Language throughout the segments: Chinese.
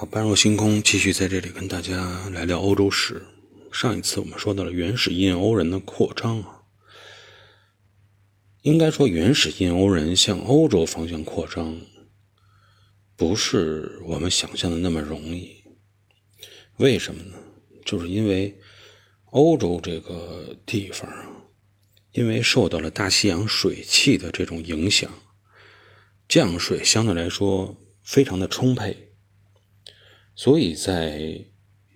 好，般若星空继续在这里跟大家来聊欧洲史。上一次我们说到了原始印欧人的扩张啊，应该说原始印欧人向欧洲方向扩张，不是我们想象的那么容易。为什么呢？就是因为欧洲这个地方啊，因为受到了大西洋水汽的这种影响，降水相对来说非常的充沛。所以在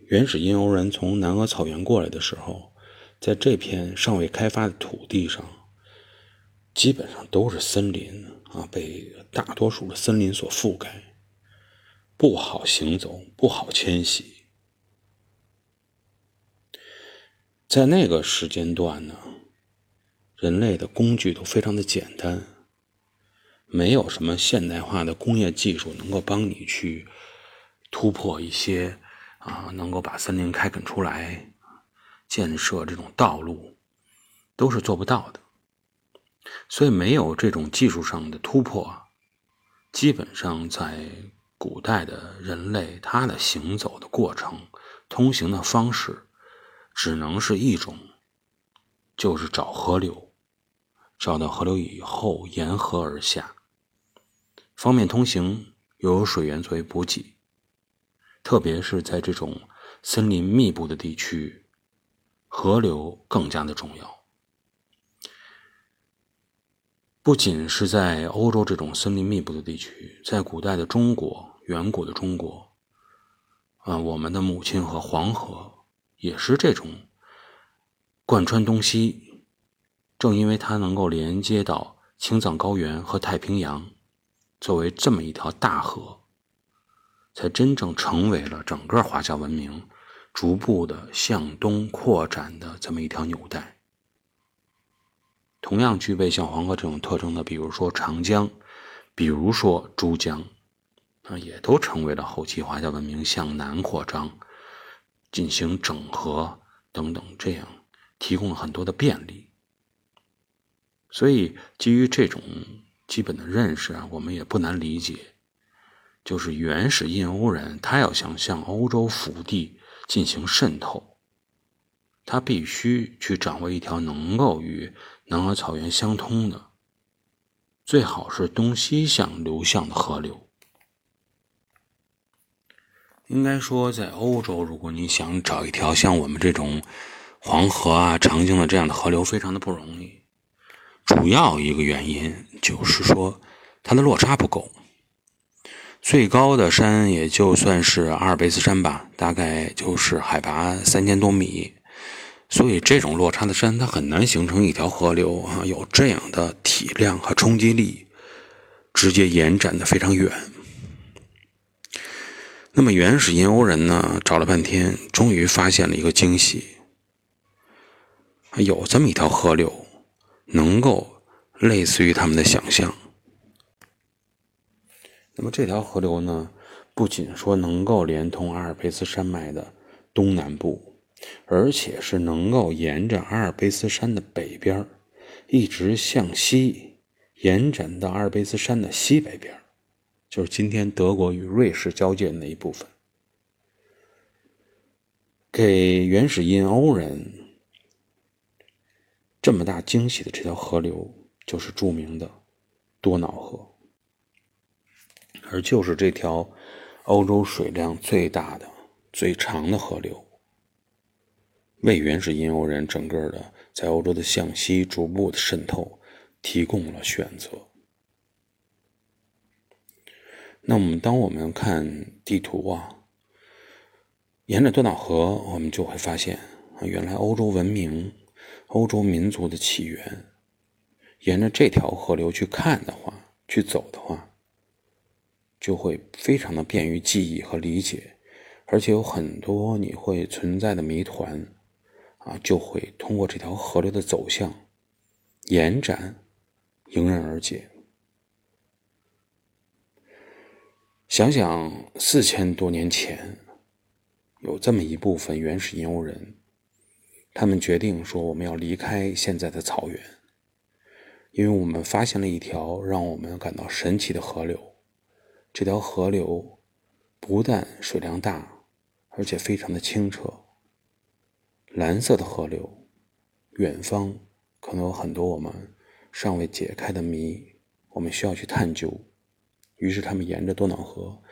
原始印欧人从南俄草原过来的时候，在这片尚未开发的土地上，基本上都是森林啊，被大多数的森林所覆盖，不好行走，不好迁徙。在那个时间段呢，人类的工具都非常的简单，没有什么现代化的工业技术能够帮你去。突破一些啊，能够把森林开垦出来，建设这种道路，都是做不到的。所以没有这种技术上的突破，基本上在古代的人类，他的行走的过程、通行的方式，只能是一种，就是找河流，找到河流以后沿河而下，方便通行，又有水源作为补给。特别是在这种森林密布的地区，河流更加的重要。不仅是在欧洲这种森林密布的地区，在古代的中国，远古的中国，啊，我们的母亲河黄河也是这种贯穿东西。正因为它能够连接到青藏高原和太平洋，作为这么一条大河。才真正成为了整个华夏文明逐步的向东扩展的这么一条纽带。同样具备像黄河这种特征的，比如说长江，比如说珠江，啊，也都成为了后期华夏文明向南扩张、进行整合等等，这样提供了很多的便利。所以，基于这种基本的认识啊，我们也不难理解。就是原始印欧人，他要想向欧洲腹地进行渗透，他必须去掌握一条能够与南俄草原相通的，最好是东西向流向的河流。应该说，在欧洲，如果你想找一条像我们这种黄河啊、长江的这样的河流，非常的不容易。主要一个原因就是说，它的落差不够。最高的山也就算是阿尔卑斯山吧，大概就是海拔三千多米，所以这种落差的山它很难形成一条河流啊，有这样的体量和冲击力，直接延展的非常远。那么原始印欧人呢，找了半天，终于发现了一个惊喜，有这么一条河流，能够类似于他们的想象。那么这条河流呢，不仅说能够连通阿尔卑斯山脉的东南部，而且是能够沿着阿尔卑斯山的北边一直向西延展到阿尔卑斯山的西北边就是今天德国与瑞士交界的那一部分。给原始印欧人这么大惊喜的这条河流，就是著名的多瑙河。而就是这条欧洲水量最大的、最长的河流，为原始印欧人整个的在欧洲的向西逐步的渗透提供了选择。那我们当我们看地图啊，沿着多瑙河，我们就会发现啊，原来欧洲文明、欧洲民族的起源，沿着这条河流去看的话，去走的话。就会非常的便于记忆和理解，而且有很多你会存在的谜团，啊，就会通过这条河流的走向延展迎刃而解。想想四千多年前，有这么一部分原始印欧人，他们决定说我们要离开现在的草原，因为我们发现了一条让我们感到神奇的河流。这条河流不但水量大，而且非常的清澈，蓝色的河流，远方可能有很多我们尚未解开的谜，我们需要去探究。于是他们沿着多瑙河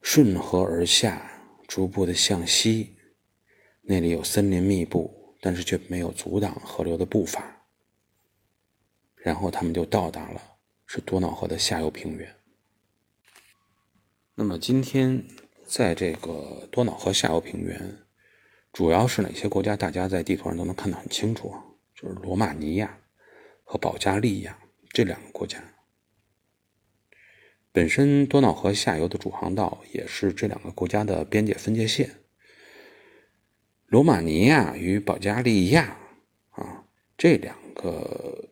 顺河而下，逐步的向西，那里有森林密布，但是却没有阻挡河流的步伐。然后他们就到达了是多瑙河的下游平原。那么今天在这个多瑙河下游平原，主要是哪些国家？大家在地图上都能看得很清楚啊，就是罗马尼亚和保加利亚这两个国家。本身多瑙河下游的主航道也是这两个国家的边界分界线。罗马尼亚与保加利亚啊这两个。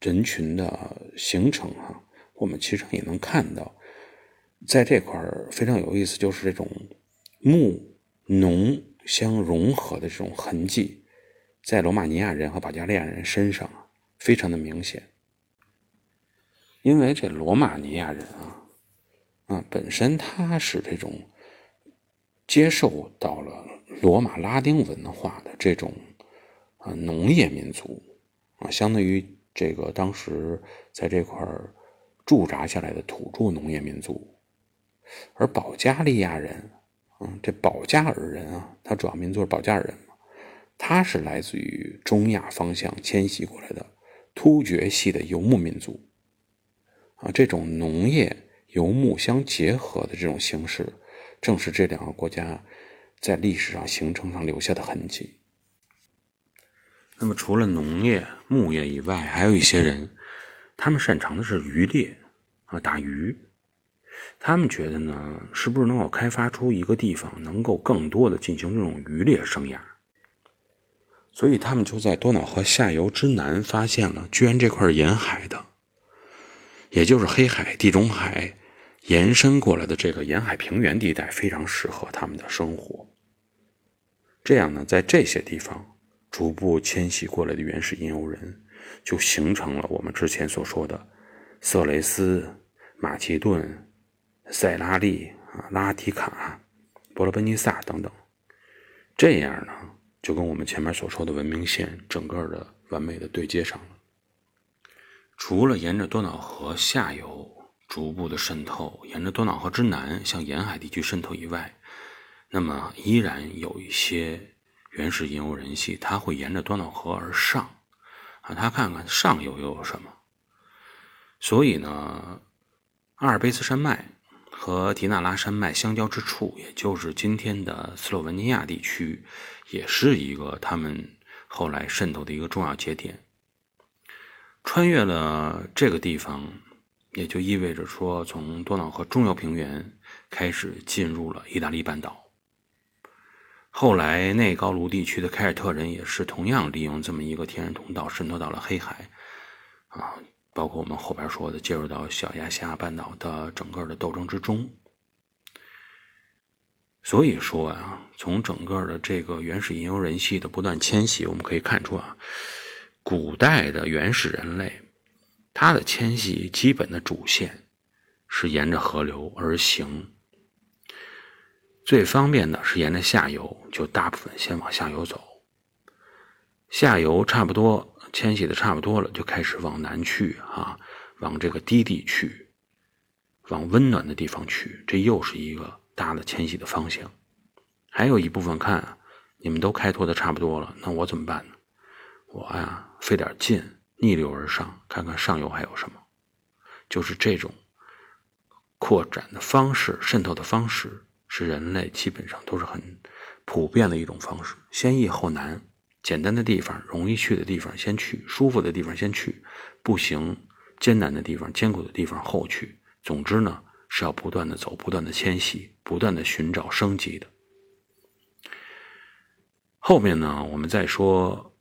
人群的形成，啊，我们其实也能看到，在这块儿非常有意思，就是这种牧农相融合的这种痕迹，在罗马尼亚人和保加利亚人身上非常的明显。因为这罗马尼亚人啊，啊，本身他是这种接受到了罗马拉丁文化的这种啊农业民族啊，相当于。这个当时在这块驻扎下来的土著农业民族，而保加利亚人，嗯，这保加尔人啊，他主要民族是保加尔人嘛，他是来自于中亚方向迁徙过来的突厥系的游牧民族，啊，这种农业游牧相结合的这种形式，正是这两个国家在历史上形成上留下的痕迹。那么，除了农业、牧业以外，还有一些人，他们擅长的是渔猎啊，打鱼。他们觉得呢，是不是能够开发出一个地方，能够更多的进行这种渔猎生涯？所以，他们就在多瑙河下游之南发现了，居然这块沿海的，也就是黑海、地中海延伸过来的这个沿海平原地带，非常适合他们的生活。这样呢，在这些地方。逐步迁徙过来的原始印欧人，就形成了我们之前所说的色雷斯、马其顿、塞拉利啊、拉提卡、伯罗奔尼撒等等。这样呢，就跟我们前面所说的文明线整个的完美的对接上了。除了沿着多瑙河下游逐步的渗透，沿着多瑙河之南向沿海地区渗透以外，那么依然有一些。原始印欧人系，他会沿着多瑙河而上，啊，他看看上游又有什么。所以呢，阿尔卑斯山脉和迪纳拉山脉相交之处，也就是今天的斯洛文尼亚地区，也是一个他们后来渗透的一个重要节点。穿越了这个地方，也就意味着说，从多瑙河中游平原开始进入了意大利半岛。后来，内高卢地区的凯尔特人也是同样利用这么一个天然通道渗透到了黑海，啊，包括我们后边说的介入到小亚细亚半岛的整个的斗争之中。所以说啊，从整个的这个原始印欧人系的不断迁徙，我们可以看出啊，古代的原始人类，它的迁徙基本的主线是沿着河流而行。最方便的是沿着下游，就大部分先往下游走。下游差不多迁徙的差不多了，就开始往南去啊，往这个低地去，往温暖的地方去。这又是一个大的迁徙的方向。还有一部分看你们都开拓的差不多了，那我怎么办呢？我呀，费点劲，逆流而上，看看上游还有什么。就是这种扩展的方式，渗透的方式。是人类基本上都是很普遍的一种方式，先易后难，简单的地方、容易去的地方先去，舒服的地方先去，不行、艰难的地方、艰苦的地方后去。总之呢，是要不断的走，不断的迁徙，不断的寻找升级的。后面呢，我们再说，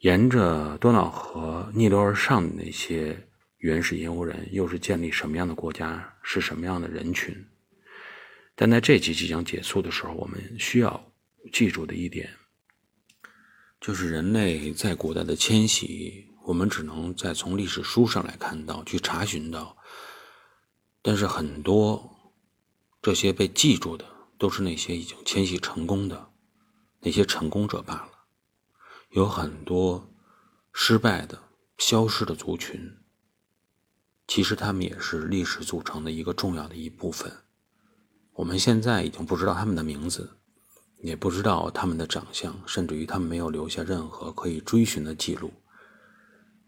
沿着多瑙河逆流而上的那些原始印欧人，又是建立什么样的国家，是什么样的人群？但在这集即将结束的时候，我们需要记住的一点，就是人类在古代的迁徙，我们只能在从历史书上来看到、去查询到。但是很多这些被记住的都是那些已经迁徙成功的那些成功者罢了。有很多失败的、消失的族群，其实他们也是历史组成的一个重要的一部分。我们现在已经不知道他们的名字，也不知道他们的长相，甚至于他们没有留下任何可以追寻的记录。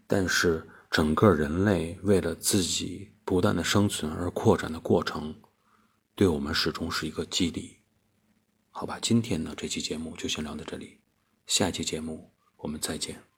但是，整个人类为了自己不断的生存而扩展的过程，对我们始终是一个激励。好吧，今天的这期节目就先聊到这里，下期节目我们再见。